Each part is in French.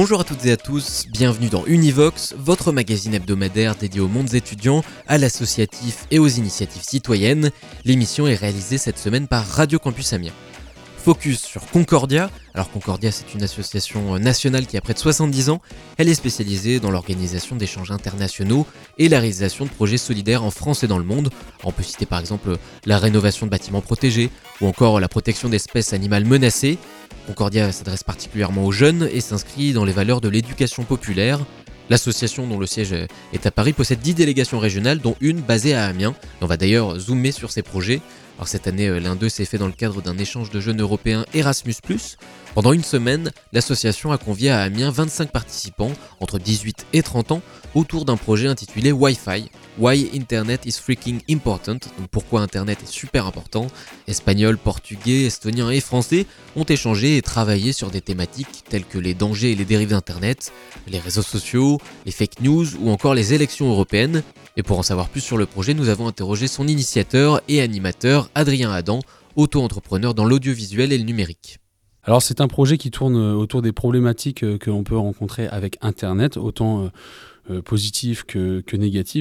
Bonjour à toutes et à tous, bienvenue dans Univox, votre magazine hebdomadaire dédié aux mondes étudiants, à l'associatif et aux initiatives citoyennes. L'émission est réalisée cette semaine par Radio Campus Amiens focus sur Concordia. Alors Concordia, c'est une association euh, nationale qui a près de 70 ans. Elle est spécialisée dans l'organisation d'échanges internationaux et la réalisation de projets solidaires en France et dans le monde. On peut citer par exemple la rénovation de bâtiments protégés ou encore la protection d'espèces animales menacées. Concordia s'adresse particulièrement aux jeunes et s'inscrit dans les valeurs de l'éducation populaire. L'association dont le siège est à Paris possède 10 délégations régionales dont une basée à Amiens. On va d'ailleurs zoomer sur ces projets. Alors cette année, euh, l'un d'eux s'est fait dans le cadre d'un échange de jeunes européens Erasmus+. Pendant une semaine, l'association a convié à Amiens 25 participants entre 18 et 30 ans autour d'un projet intitulé Wi-Fi. Why Internet is freaking important? Donc pourquoi Internet est super important? Espagnols, portugais, estoniens et français ont échangé et travaillé sur des thématiques telles que les dangers et les dérives d'Internet, les réseaux sociaux, les fake news ou encore les élections européennes. Et pour en savoir plus sur le projet, nous avons interrogé son initiateur et animateur, Adrien Adam, auto-entrepreneur dans l'audiovisuel et le numérique. Alors c'est un projet qui tourne autour des problématiques euh, que l'on peut rencontrer avec Internet, autant euh, euh, positif que, que.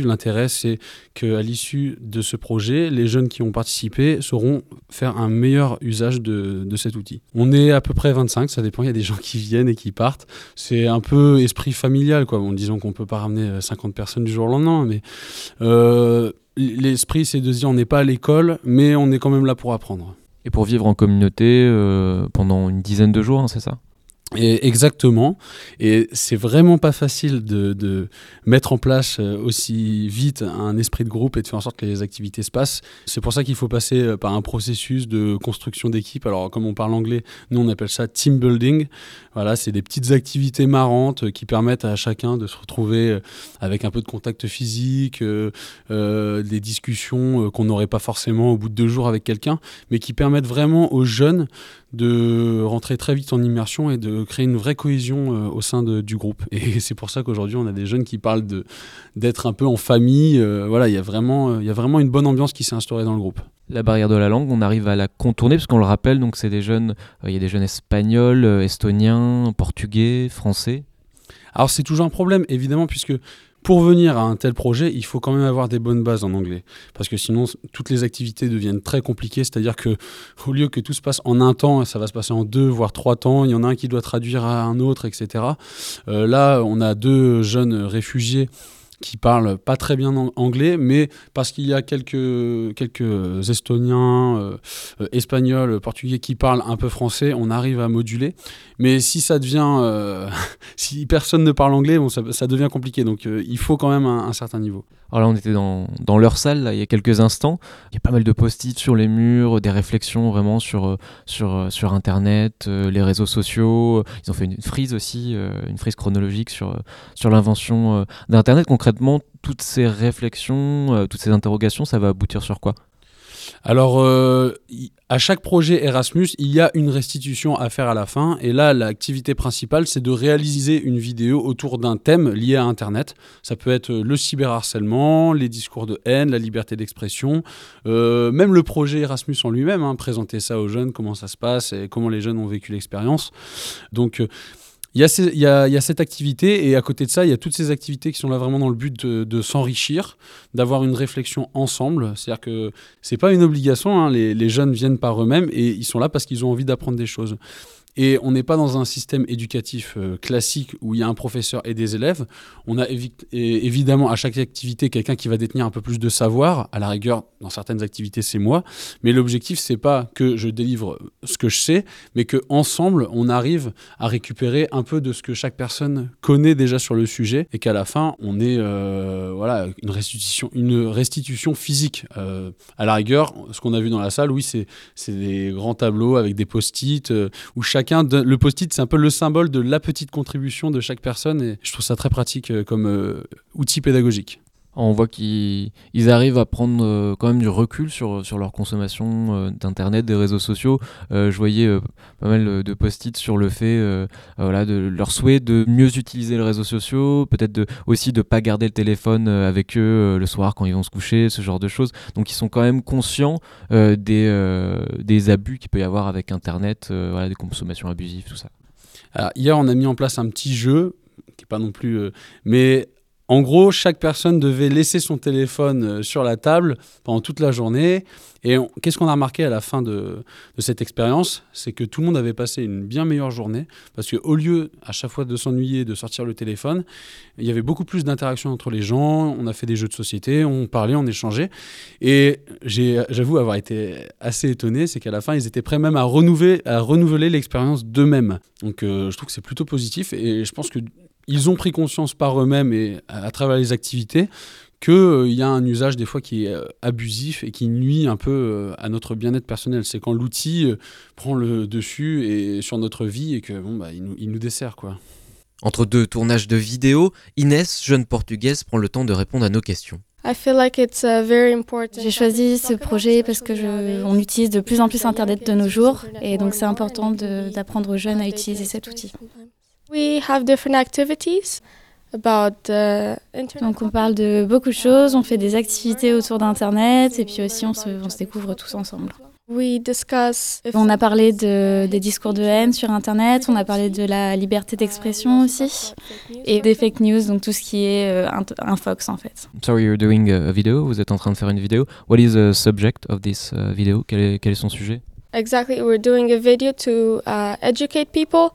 L'intérêt, c'est qu'à l'issue de ce projet, les jeunes qui ont participé sauront faire un meilleur usage de, de, cet outil. On est à peu près 25, ça dépend, il y a des gens qui viennent et qui partent. C'est un peu esprit familial, quoi. Bon, disons qu'on ne peut pas ramener 50 personnes du jour au lendemain, mais euh, l'esprit, c'est de dire on n'est pas à l'école, mais on est quand même là pour apprendre. Et pour vivre en communauté euh, pendant une dizaine de jours, hein, c'est ça? Exactement. Et c'est vraiment pas facile de, mettre en place euh, aussi vite un esprit de groupe et de faire en sorte que les activités se passent. C'est pour ça qu'il faut passer euh, par un processus de construction d'équipe. Alors, comme on parle anglais, nous on appelle ça team building. Voilà, c'est des petites activités marrantes euh, qui permettent à chacun de se retrouver avec un peu de contact physique, des discussions qu'on n'aurait pas forcément au bout de deux jours avec quelqu'un, mais qui permettent vraiment aux jeunes de rentrer très vite en immersion et de créer une vraie cohésion euh, au sein de, du groupe. Et c'est pour ça qu'aujourd'hui, on a des jeunes qui parlent d'être un peu en famille. Euh, voilà, il y, a vraiment, y a vraiment une bonne ambiance qui s'est instaurée dans le groupe. La barrière de la langue, on arrive à la contourner parce qu'on le rappelle, donc c'est des jeunes, euh, il y a des jeunes espagnols, estoniens, portugais, français. Alors c'est toujours un problème, évidemment, puisque pour venir à un tel projet, il faut quand même avoir des bonnes bases en anglais. Parce que sinon, toutes les activités deviennent très compliquées. C'est-à-dire que au lieu que tout se passe en un temps, ça va se passer en deux, voire trois temps. Il y en a un qui doit traduire à un autre, etc. Euh, là, on a deux jeunes réfugiés qui parlent pas très bien anglais, mais parce qu'il y a quelques, quelques Estoniens, euh, euh, Espagnols, Portugais qui parlent un peu français, on arrive à moduler. Mais si ça devient, euh, si personne ne parle anglais, bon, ça, devient compliqué. Donc il faut quand même un, certain niveau. Alors là, on était dans, dans leur salle là, il y a quelques instants. Il y a pas mal de post-it sur les murs, des réflexions vraiment sur, sur, sur Internet, les réseaux sociaux. Ils ont fait une frise aussi, une frise chronologique sur, sur l'invention d'Internet. Concrètement, concrètement, toutes ces réflexions, euh, toutes ces interrogations, ça va aboutir sur quoi? Alors, euh, à chaque projet Erasmus, il y a une restitution à faire à la fin. Et là, l'activité principale, c'est de réaliser une vidéo autour d'un thème lié à Internet. Ça peut être le cyberharcèlement, les discours de haine, la liberté d'expression, euh, même le projet Erasmus en lui-même, hein, présenter ça aux jeunes, comment ça se passe et comment les jeunes ont vécu l'expérience. Donc, il y, a cette activité et à côté de ça, il y a toutes ces activités qui sont là vraiment dans le but de, s'enrichir, d'avoir une réflexion ensemble. C'est-à-dire que c'est pas une obligation, hein. les, les, jeunes viennent par eux-mêmes et ils sont là parce qu'ils ont envie d'apprendre des choses. Et on n'est pas dans un système éducatif euh, classique où il y a un professeur et des élèves. On a évidemment à chaque activité quelqu'un qui va détenir un peu plus de savoir. À la rigueur, dans certaines activités, c'est moi. Mais l'objectif, c'est pas que je délivre ce que je sais, mais que ensemble, on arrive à récupérer un peu de ce que chaque personne connaît déjà sur le sujet et qu'à la fin, on ait euh, voilà une restitution, une restitution physique. Euh, à la rigueur, ce qu'on a vu dans la salle, oui, c'est des grands tableaux avec des post-it où chaque le post-it, c'est un peu le symbole de la petite contribution de chaque personne et je trouve ça très pratique comme outil pédagogique. On voit qu'ils arrivent à prendre euh, quand même du recul sur, sur leur consommation euh, d'Internet, des réseaux sociaux. Euh, je voyais pas mal de post-it sur le fait, voilà, de leur souhait de mieux utiliser les réseaux sociaux, peut-être de, aussi de ne pas garder le téléphone avec eux le soir quand ils vont se coucher, ce genre de choses. Donc ils sont quand même conscients des, des abus qu'il peut y avoir avec Internet, voilà, des consommations abusives, tout ça. Hier, on a mis en place un petit jeu qui n'est pas non plus. mais en gros, chaque personne devait laisser son téléphone euh, sur la table pendant toute la journée. Et qu'est-ce qu'on a remarqué à la fin de, cette expérience? C'est que tout le monde avait passé une bien meilleure journée. Parce qu'au lieu, à chaque fois, de s'ennuyer, de sortir le téléphone, il y avait beaucoup plus d'interactions entre les gens. On a fait des jeux de société, on parlait, on échangeait. Et j'avoue avoir été assez étonné, c'est qu'à la fin, ils étaient prêts même à renouveler, à renouveler l'expérience d'eux-mêmes. Donc euh, je trouve que c'est plutôt positif. Et je pense que ils ont pris conscience par eux-mêmes et à, travers les activités qu'il euh, y a un usage des fois qui est euh, abusif et qui nuit un peu euh, à notre bien-être personnel. C'est quand l'outil prend le dessus et sur notre vie et que bon bah il nous, il nous dessert quoi. Entre deux tournages de vidéos, Inès, jeune portugaise, prend le temps de répondre à nos questions. Uh, J'ai choisi ce projet parce que je, on utilise de plus en plus Internet de nos jours et donc c'est important d'apprendre aux jeunes à utiliser cet outil. We have different activities. About, Donc on parle de beaucoup de choses, on fait des activités autour d'Internet et puis aussi on se, on se découvre tous ensemble. We discuss on a parlé de, des discours de haine sur Internet, on a parlé de la liberté d'expression aussi et des fake news, donc tout ce qui est euh, un, fox en fait. Sorry, you're doing a video, vous êtes en train de faire une vidéo? What is the subject of this uh, video? Quel est, quel est son sujet? Exactly, we're doing a video to uh, educate people.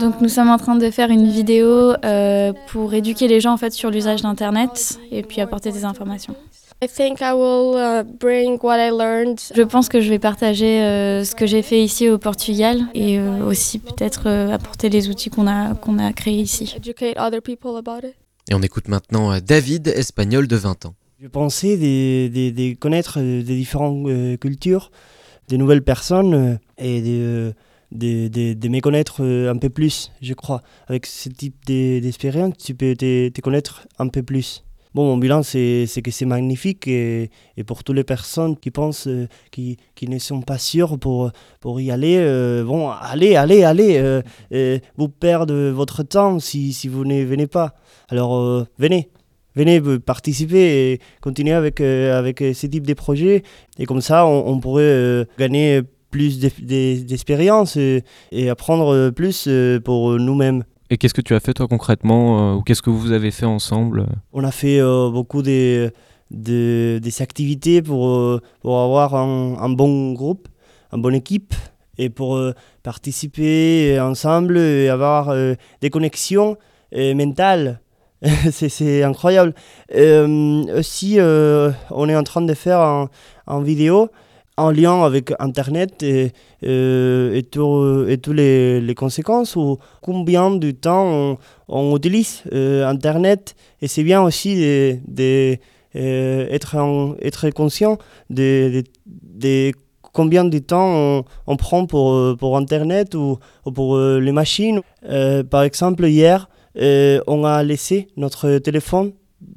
Donc nous sommes en train de faire une vidéo euh, pour éduquer les gens en fait sur l'usage d'internet et puis apporter des informations. I think I will uh, bring what I learned. Je pense que je vais partager euh, ce que j'ai fait ici au Portugal et euh, aussi peut-être apporter les outils qu'on a qu'on a créés ici. Educate other people about it. Et on écoute maintenant David, espagnol de 20 ans. Je pensais de, de connaître des différentes cultures des nouvelles personnes euh, et de, de, de, de, me connaître euh, un peu plus, je crois. Avec ce type d'expérience, tu peux te, te, connaître un peu plus. Bon, mon bilan, c'est que c'est magnifique et, et, pour toutes les personnes qui pensent, euh, qui, qui, ne sont pas sûres pour, pour y aller, bon, allez, allez, allez, vous perdez votre temps si, si vous ne venez pas. Alors, venez venez participer et continuer avec, euh, avec euh, ce type de projets. Et comme ça, on, pourrait euh, gagner plus d'expérience et, apprendre plus pour nous-mêmes. Et qu'est-ce que tu as fait toi concrètement ou qu'est-ce que vous avez fait ensemble? On a fait beaucoup de, de, des activités pour, pour avoir un, un, bon groupe, une bonne équipe et pour participer ensemble et avoir des connexions mentales c'est incroyable. Euh, aussi, euh, on est en train de faire en, vidéo en lien avec Internet et, euh, et, et toutes les, les, conséquences ou combien de temps on, utilise Internet. Et c'est bien aussi de, être conscient de, combien de temps on, prend pour, pour Internet ou pour les machines. par exemple, hier, euh, on a laissé notre téléphone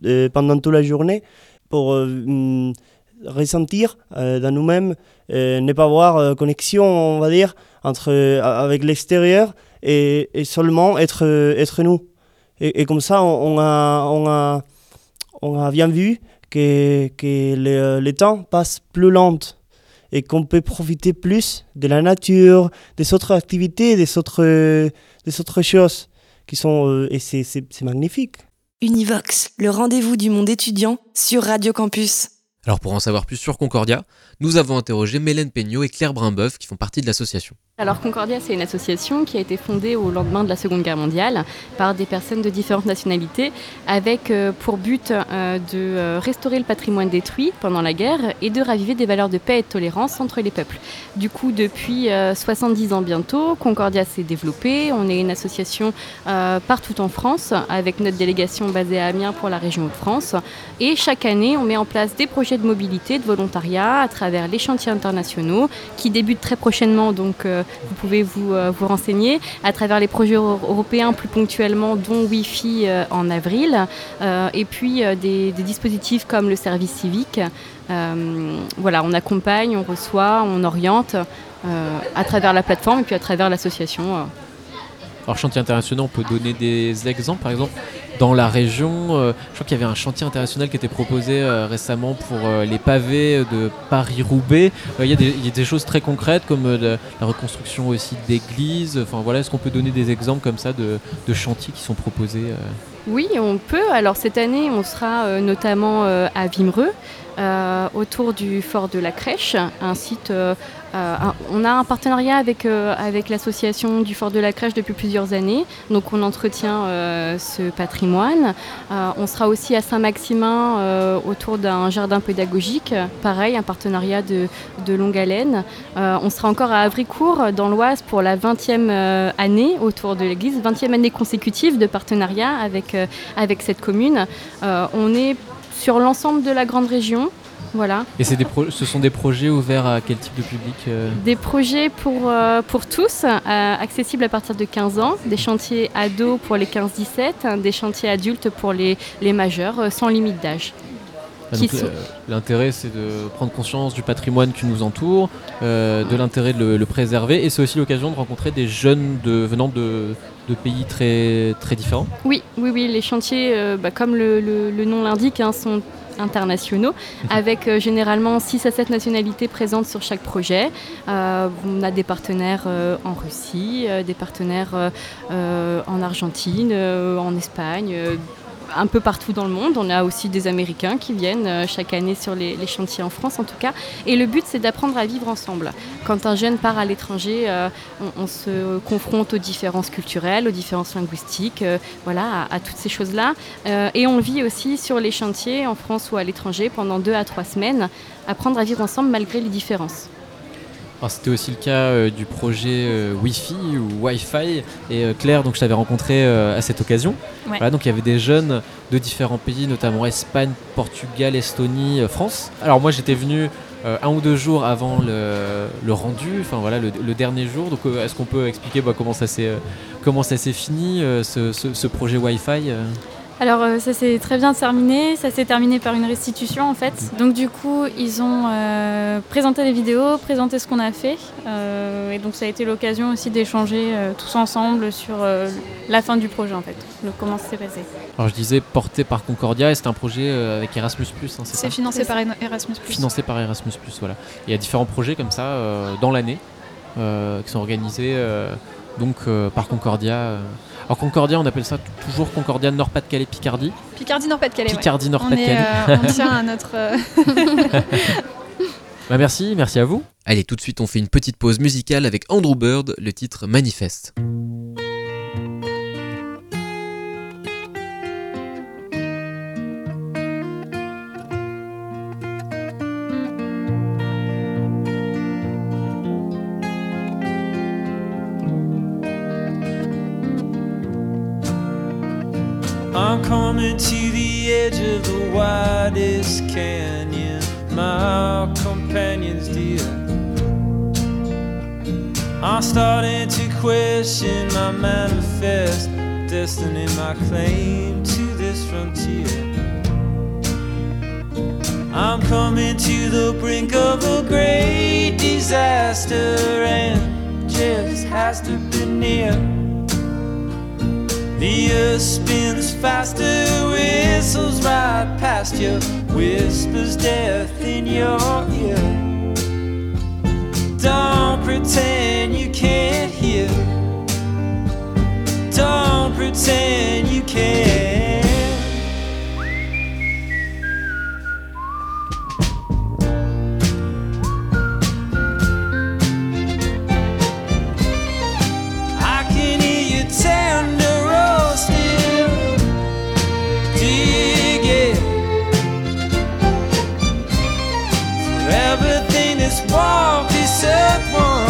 euh, pendant toute la journée pour euh, mm, ressentir dans nous-mêmes, ne pas avoir connexion, on va dire, entre, avec l'extérieur et, seulement être, être nous. Et, comme ça, on, a, on, a, on a bien vu que, que le, temps passe plus lent et qu'on peut profiter plus de la nature, des autres activités, des autres, des autres choses qui sont euh, et c'est magnifique. Univox, le rendez-vous du monde étudiant sur Radio Campus. Alors pour en savoir plus sur Concordia, nous avons interrogé Mélène Peignot et Claire Brimboeuf qui font partie de l'association. Alors Concordia, c'est une association qui a été fondée au lendemain de la Seconde Guerre mondiale par des personnes de différentes nationalités avec euh, pour but euh, de euh, restaurer le patrimoine détruit pendant la guerre et de raviver des valeurs de paix et de tolérance entre les peuples. Du coup, depuis 70 ans bientôt, Concordia s'est développée. On est une association partout en France avec notre délégation basée à Amiens pour la région de France. Et chaque année, on met en place des projets de mobilité, de volontariat à travers les chantiers internationaux qui débutent très prochainement donc vous pouvez vous, vous renseigner à travers les projets européens plus ponctuellement, dont Wi-Fi en avril, et puis des, des, dispositifs comme le service civique. voilà, on accompagne, on reçoit, on oriente à travers la plateforme et puis à travers l'association. Alors chantier international, on peut donner des exemples, par exemple? Dans la région. Euh, je crois qu'il y avait un chantier international qui était proposé euh, récemment pour euh, les pavés de Paris-Roubaix. Il y, a des choses très concrètes comme la, reconstruction aussi d'églises. Enfin voilà, est-ce qu'on peut donner des exemples comme ça de, chantiers qui sont proposés Oui, on peut. Alors cette année, on sera notamment à Vimereux. autour du fort de la Crèche, un site euh, on a un partenariat avec, euh, avec l'association du Fort de la Crèche depuis plusieurs années, donc on entretient euh, ce patrimoine. on sera aussi à Saint-Maximin autour d'un jardin pédagogique, pareil, un partenariat de, longue haleine. on sera encore à Avricourt, dans l'Oise, pour la 20e année autour de l'église, 20e année consécutive de partenariat avec cette commune. on est sur l'ensemble de la grande région. Voilà. Et c'est des ce sont des projets ouverts à quel type de public euh Des projets pour, euh, pour tous, euh, accessibles à partir de 15 ans, des chantiers ados pour les 15-17, des chantiers adultes pour les, les majeurs, sans limite d'âge. Ah, l'intérêt, c'est de prendre conscience du patrimoine qui nous entoure, de l'intérêt de le, préserver, et c'est aussi l'occasion de rencontrer des jeunes de, venant de, de, pays très, très différents. Oui, oui, oui, les chantiers, bah, comme le, le nom l'indique, hein, sont internationaux, avec euh, généralement 6 à 7 nationalités présentes sur chaque projet. Euh, on a des partenaires euh, en Russie, des partenaires en Argentine, en Espagne un peu partout dans le monde. On a aussi des Américains qui viennent euh, chaque année sur les, chantiers en France en tout cas. Et le but c'est d'apprendre à vivre ensemble. Quand un jeune part à l'étranger, euh, on, se confronte aux différences culturelles, aux différences linguistiques, euh, voilà, à, toutes ces choses-là. et on vit aussi sur les chantiers en France ou à l'étranger pendant deux à trois semaines, apprendre à vivre ensemble malgré les différences. C'était aussi le cas euh, du projet euh, Wi-Fi ou Wi-Fi. Et euh, Claire, donc je t'avais rencontré à cette occasion. donc il y avait des jeunes de différents pays, notamment Espagne, Portugal, Estonie, France. Alors moi j'étais venu un ou deux jours avant le, rendu, enfin voilà le, dernier jour. Donc est-ce qu'on peut expliquer bah, comment ça s'est comment ça s'est fini ce, ce, projet Wi-Fi alors euh, ça s'est très bien terminé, ça s'est terminé par une restitution en fait. Donc du coup ils ont euh, présenté les vidéos, présenté ce qu'on a fait euh, et donc ça a été l'occasion aussi d'échanger tous ensemble sur la fin du projet en fait, donc comment ça s'est passé. Alors je disais porté par Concordia et c'est un projet avec Erasmus+, hein, c'est C'est financé par Erasmus+. Financé par Erasmus+, voilà. Il y a différents projets comme ça dans l'année qui sont organisés donc par Concordia. Alors Concordia, on appelle ça toujours Concordia Nord-Pas-de-Calais Picardie. Picardie Nord-Pas-de-calais. Picardie Nord-Pas-de-Calais. Euh, on, tient à notre. Euh, bah merci, merci à vous. Allez, tout de suite, on fait une petite pause musicale avec Andrew Bird, le titre Manifeste. The widest canyon, my companions dear. I'm starting to question my manifest destiny, my claim to this frontier. I'm coming to the brink of a great disaster, and just has to be near. The earth spins faster, whistles right past you, whispers death in your ear. Don't pretend you can't hear. Don't pretend you can't. walk, he.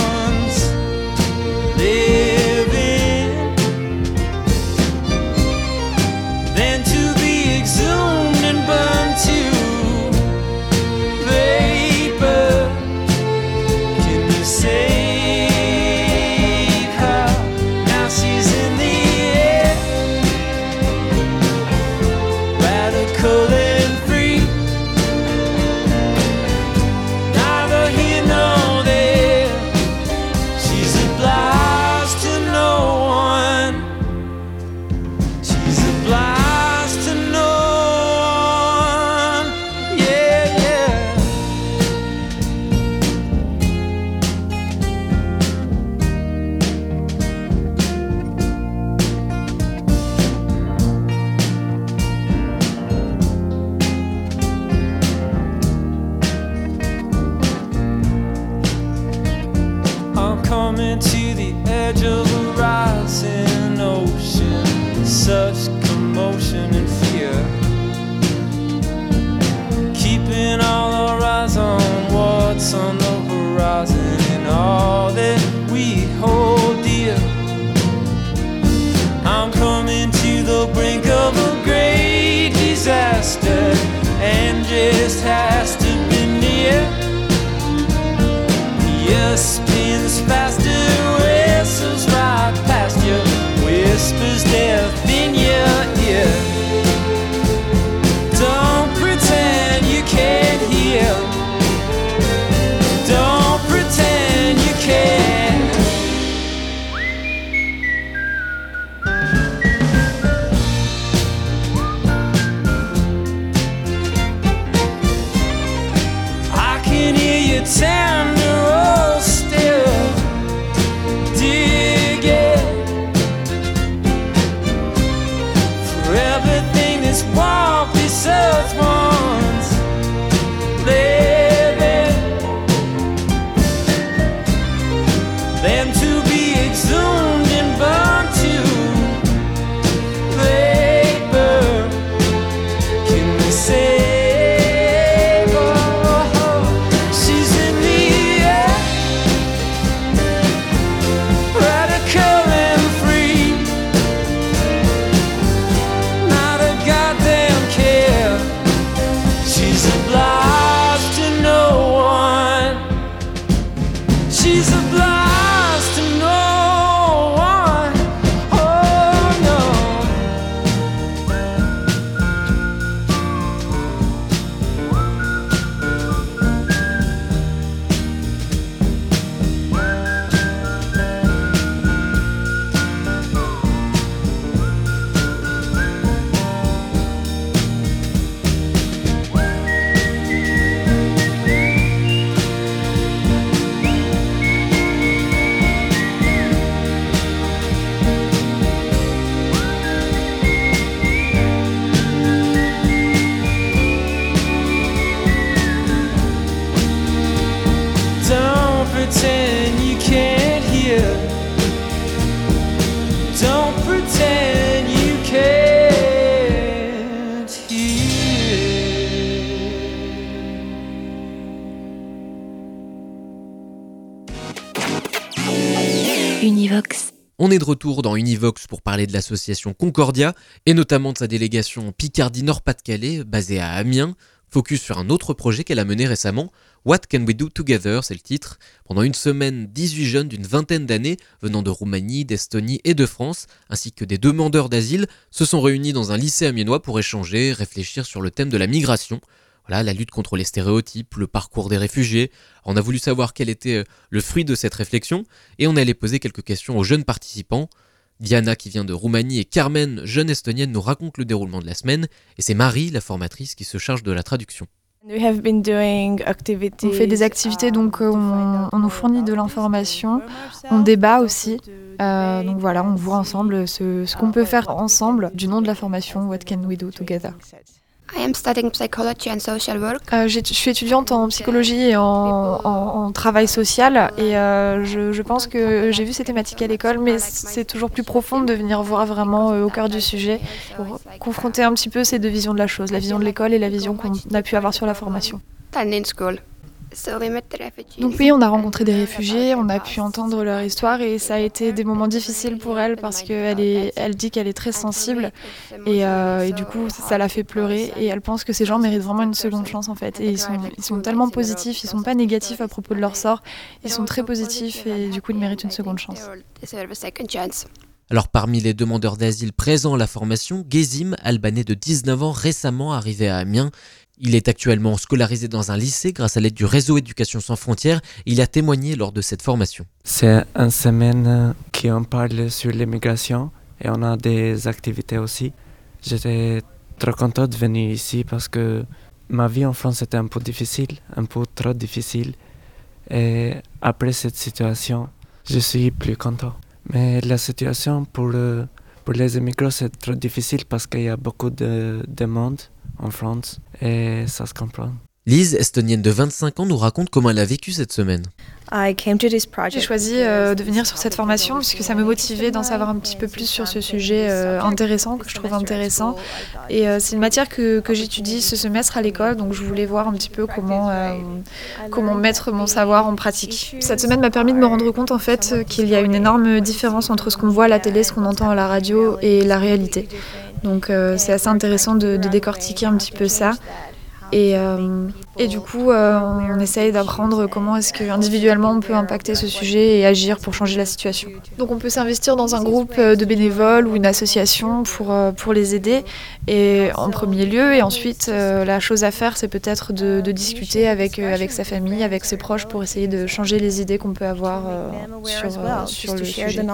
imagine On est de retour dans Univox pour parler de l'association Concordia et notamment de sa délégation Picardie-Nord-Pas-de-Calais basée à Amiens, focus sur un autre projet qu'elle a mené récemment, What Can We Do Together, c'est le titre. Pendant une semaine, 18 jeunes d'une vingtaine d'années, venant de Roumanie, d'Estonie et de France, ainsi que des demandeurs d'asile, se sont réunis dans un lycée amiénois pour échanger, réfléchir sur le thème de la migration. Voilà, la lutte contre les stéréotypes, le parcours des réfugiés. On a voulu savoir quel était euh, le fruit de cette réflexion et on allait poser quelques questions aux jeunes participants. Diana qui vient de Roumanie et Carmen, jeune estonienne, nous raconte le déroulement de la semaine et c'est Marie, la formatrice, qui se charge de la traduction. On fait des activités, donc euh, on, nous fournit de l'information, on débat aussi. Euh, donc voilà, on voit ensemble ce, ce qu'on peut faire ensemble du nom de la formation What Can We Do Together. Euh, je suis étudiante en psychologie et en, travail social et euh, je, pense que j'ai vu ces thématiques à l'école, mais c'est toujours plus profond de venir voir vraiment euh, au cœur du sujet pour confronter un petit peu ces deux visions de la chose, la vision de l'école et la vision qu'on a pu avoir sur la formation. Donc oui, on a rencontré des réfugiés, on a pu entendre leur histoire et ça a été des moments difficiles pour elle parce qu'elle elle dit qu'elle est très sensible et, euh, du coup ça l'a fait pleurer et elle pense que ces gens méritent vraiment une seconde chance en fait et ils sont, ils sont tellement positifs, ils sont pas négatifs à propos de leur sort, ils sont très positifs et du coup ils méritent une seconde chance. Alors parmi les demandeurs d'asile présents à la formation, Gezim, albanais de 19 ans récemment arrivé à Amiens, il est actuellement scolarisé dans un lycée grâce à l'aide du réseau Éducation sans frontières. Il a témoigné lors de cette formation. C'est une semaine qui en parle sur l'immigration et on a des activités aussi. J'étais très content de venir ici parce que ma vie en France était un peu difficile, un peu trop difficile. Et après cette situation, je suis plus content. Mais la situation pour, pour les immigrants, c'est trop difficile parce qu'il y a beaucoup de demandes en France et ça se comprend. Lise, estonienne de 25 ans, nous raconte comment elle a vécu cette semaine. J'ai choisi euh, de venir sur cette formation puisque ça me motivait d'en savoir un petit peu plus sur ce sujet euh, intéressant, que je trouve intéressant. Et euh, c'est une matière que, que j'étudie ce semestre à l'école, donc je voulais voir un petit peu comment, comment mettre mon savoir en pratique. Cette semaine m'a permis de me rendre compte en fait qu'il y a une énorme différence entre ce qu'on voit à la télé, ce qu'on entend à la radio et la réalité. Donc c'est assez intéressant de, de décortiquer un petit peu ça. Et, euh, et, du coup, euh, on essaye d'apprendre comment est-ce qu'individuellement on peut impacter ce sujet et agir pour changer la situation. Donc on peut s'investir dans un groupe euh, de bénévoles ou une association pour, pour les aider, et en premier lieu. Et ensuite, la chose à faire, c'est peut-être de, de, discuter avec, avec sa famille, avec ses proches, pour essayer de changer les idées qu'on peut avoir sur, sur le sujet.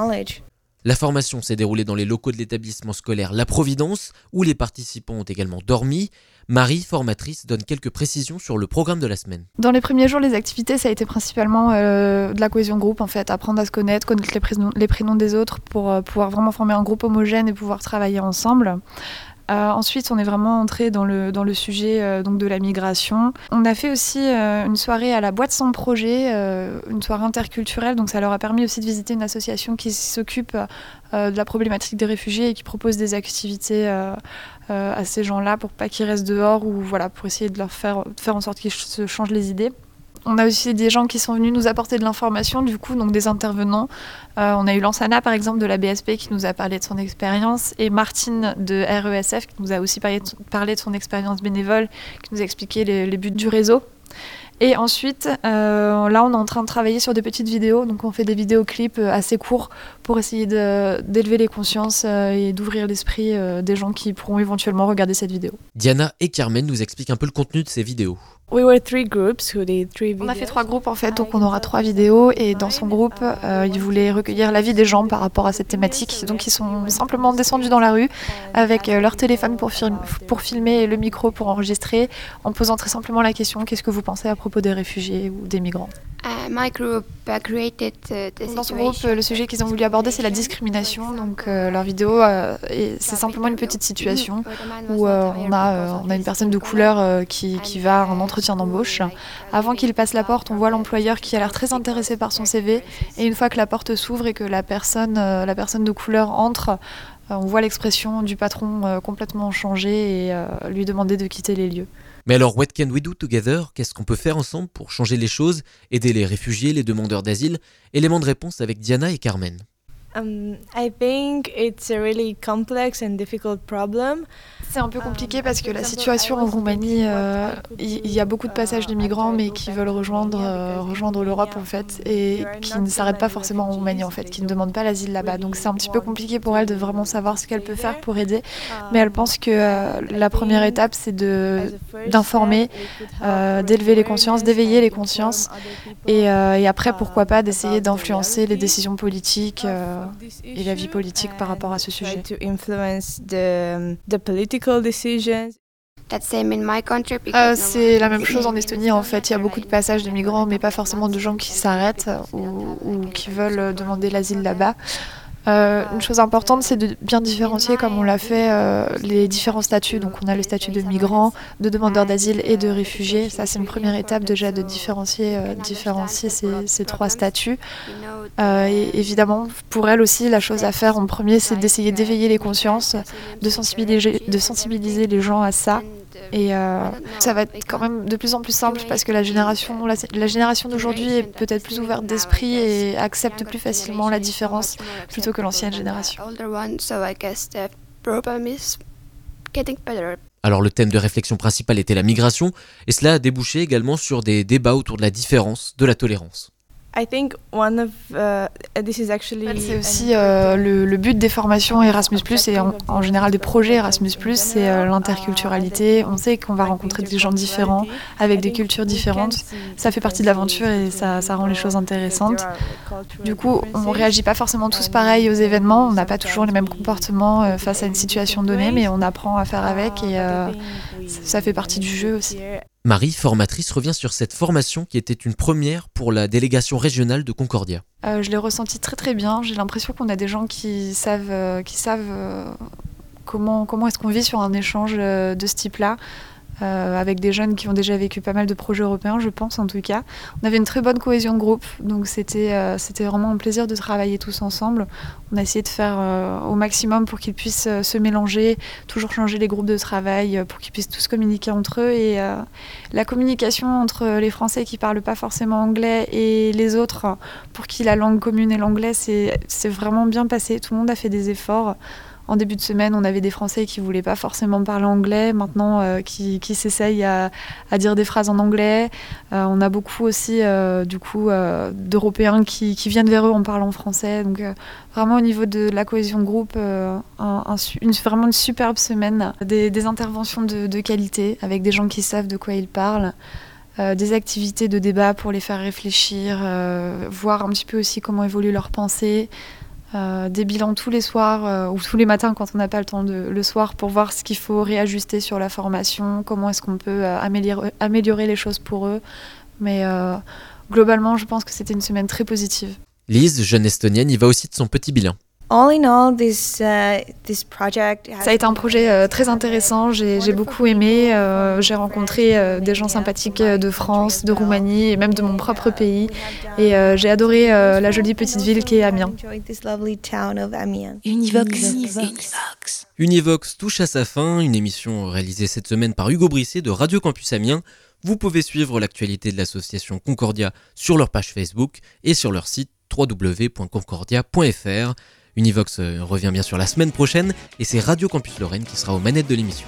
La formation s'est déroulée dans les locaux de l'établissement scolaire La Providence, où les participants ont également dormi. Marie, formatrice, donne quelques précisions sur le programme de la semaine. Dans les premiers jours, les activités, ça a été principalement euh, de la cohésion groupe, en fait, apprendre à se connaître, connaître les prénoms, des autres pour euh, pouvoir vraiment former un groupe homogène et pouvoir travailler ensemble. Euh, ensuite, on est vraiment entré dans le, sujet donc de la migration. On a fait aussi une soirée à la boîte sans projet, une soirée interculturelle. Donc, ça leur a permis aussi de visiter une association qui s'occupe de la problématique des réfugiés et qui propose des activités à ces gens-là pour pas qu'ils restent dehors ou voilà, pour essayer de leur faire, faire en sorte qu'ils se changent les idées. On a aussi des gens qui sont venus nous apporter de l'information, du coup, donc des intervenants. Euh, on a eu Lansana, par exemple, de la BSP, qui nous a parlé de son expérience, et Martine de RESF, qui nous a aussi parlé de son, expérience bénévole, qui nous a expliqué les buts du réseau. Et ensuite, euh, là, on est en train de travailler sur des petites vidéos. Donc, on fait des vidéoclips euh, assez courts pour essayer d'élever les consciences euh, et d'ouvrir l'esprit des gens qui pourront éventuellement regarder cette vidéo. Diana et Carmen nous expliquent un peu le contenu de ces vidéos. On a fait trois groupes en fait, donc on aura trois vidéos. et dans son groupe, euh, ils voulaient recueillir l'avis des gens par rapport à cette thématique. Donc ils sont simplement descendus dans la rue avec euh, leur téléphone pour, film- pour filmer et le micro pour enregistrer, en posant très simplement la question qu'est-ce que vous pensez à propos des réfugiés ou des migrants? Dans son groupe, euh, le sujet qu'ils ont voulu aborder, c'est la discrimination. Donc euh, leur vidéo, euh, c'est simplement une petite situation où euh, on, a, euh, on a une personne de couleur euh, qui, qui va à un entretien d'embauche. Avant qu'il passe la porte, on voit l'employeur qui a l'air très intéressé par son CV. Et une fois que la porte s'ouvre et que la personne, euh, la personne de couleur entre, euh, on voit l'expression du patron euh, complètement changer et lui demander de quitter les lieux. Mais alors, what can we do together? Qu'est-ce qu'on peut faire ensemble pour changer les choses, aider les réfugiés, les demandeurs d'asile? Élément de réponse avec Diana et Carmen. Um, I think it's a really complex and difficult problem. C'est un peu compliqué parce que la situation en Roumanie, euh, il y, a beaucoup de passages de migrants mais qui veulent rejoindre, euh, rejoindre l'Europe en fait et qui ne s'arrêtent pas forcément en Roumanie en fait, qui ne demandent pas l'asile là-bas. Donc c'est un petit peu compliqué pour elle de vraiment savoir ce qu'elle peut faire pour aider. Mais elle pense que euh, la première étape c'est d'informer, d'élever les consciences, d'éveiller les consciences et, et après pourquoi pas d'essayer d'influencer les décisions politiques et la vie politique par rapport à ce sujet. To influence the, the political decisions. Euh, c'est la même chose en Estonie en fait. Il y a beaucoup de passages de migrants, mais pas forcément de gens qui s'arrêtent ou, ou qui veulent demander l'asile là-bas. Euh, une chose importante, c'est de bien différencier, comme on l'a fait, euh, les différents statuts. Donc, on a le statut de migrant, de demandeur d'asile et de réfugié. Ça, c'est une première étape déjà de différencier, euh, différencier ces, ces trois statuts. Euh, et évidemment, pour elle aussi, la chose à faire en premier, c'est d'essayer d'éveiller les consciences, de sensibiliser, de sensibiliser les gens à ça. Et euh, ça va être quand même de plus en plus simple parce que la génération, la, la génération d'aujourd'hui est peut-être plus ouverte d'esprit et accepte plus facilement la différence plutôt que l'ancienne génération. Alors le thème de réflexion principal était la migration, et cela a débouché également sur des débats autour de la différence, de la tolérance. I think one of uh, this is actually. C'est aussi euh, le, le but des formations Erasmus+, et en, en général des projets Erasmus+, c'est euh, l'interculturalité. On sait qu'on va rencontrer des gens différents, avec des cultures différentes. Ça fait partie de l'aventure et ça, ça rend les choses intéressantes. Du coup, on réagit pas forcément tous pareil aux événements, on n'a pas toujours les mêmes comportements euh, face à une situation donnée, mais on apprend à faire avec et euh, ça fait partie du jeu aussi. Marie, formatrice, revient sur cette formation qui était une première pour la délégation régionale de Concordia. Euh, je l'ai ressenti très très bien. J'ai l'impression qu'on a des gens qui savent, euh, euh, comment, comment est-ce qu'on vit sur un échange de ce type-là. Euh, avec des jeunes qui ont déjà vécu pas mal de projets européens, je pense en tout cas. On avait une très bonne cohésion de groupe, donc c'était euh, vraiment un plaisir de travailler tous ensemble. On a essayé de faire euh, au maximum pour qu'ils puissent se mélanger, toujours changer les groupes de travail, pour qu'ils puissent tous communiquer entre eux. Et la communication entre les Français qui parlent pas forcément anglais et les autres, pour qui la langue commune est l'anglais, c'est vraiment bien passé. Tout le monde a fait des efforts. En début de semaine, on avait des Français qui voulaient pas forcément parler anglais, maintenant euh, qui, s'essayent à, dire des phrases en anglais. Euh, on a beaucoup aussi, euh, du coup, d'Européens qui, viennent vers eux en parlant français. Donc, vraiment au niveau de la cohésion groupe, une, vraiment une superbe semaine. Des, interventions de, qualité avec des gens qui savent de quoi ils parlent. Des activités de débat pour les faire réfléchir, voir un petit peu aussi comment évolue leur pensée. des bilans tous les soirs ou tous les matins quand on n'a pas le temps de, le soir pour voir ce qu'il faut réajuster sur la formation, comment est-ce qu'on peut améliorer, améliorer, les choses pour eux. Mais globalement, je pense que c'était une semaine très positive. Lise, jeune estonienne, y va aussi de son petit bilan. All in all, this, uh, this project Ça a été un projet euh, très intéressant, j'ai beaucoup aimé. Euh, j'ai rencontré euh, des gens sympathiques de France, de Roumanie et même de mon propre pays. Et j'ai adoré la jolie petite ville qui est Amiens. Univox. Univox. Univox touche à sa fin, une émission réalisée cette semaine par Hugo Brisset de Radio Campus Amiens. Vous pouvez suivre l'actualité de l'association Concordia sur leur page Facebook et sur leur site www.concordia.fr. Univox euh, revient bien sûr la semaine prochaine et c'est Radio Campus Lorraine qui sera aux manettes de l'émission.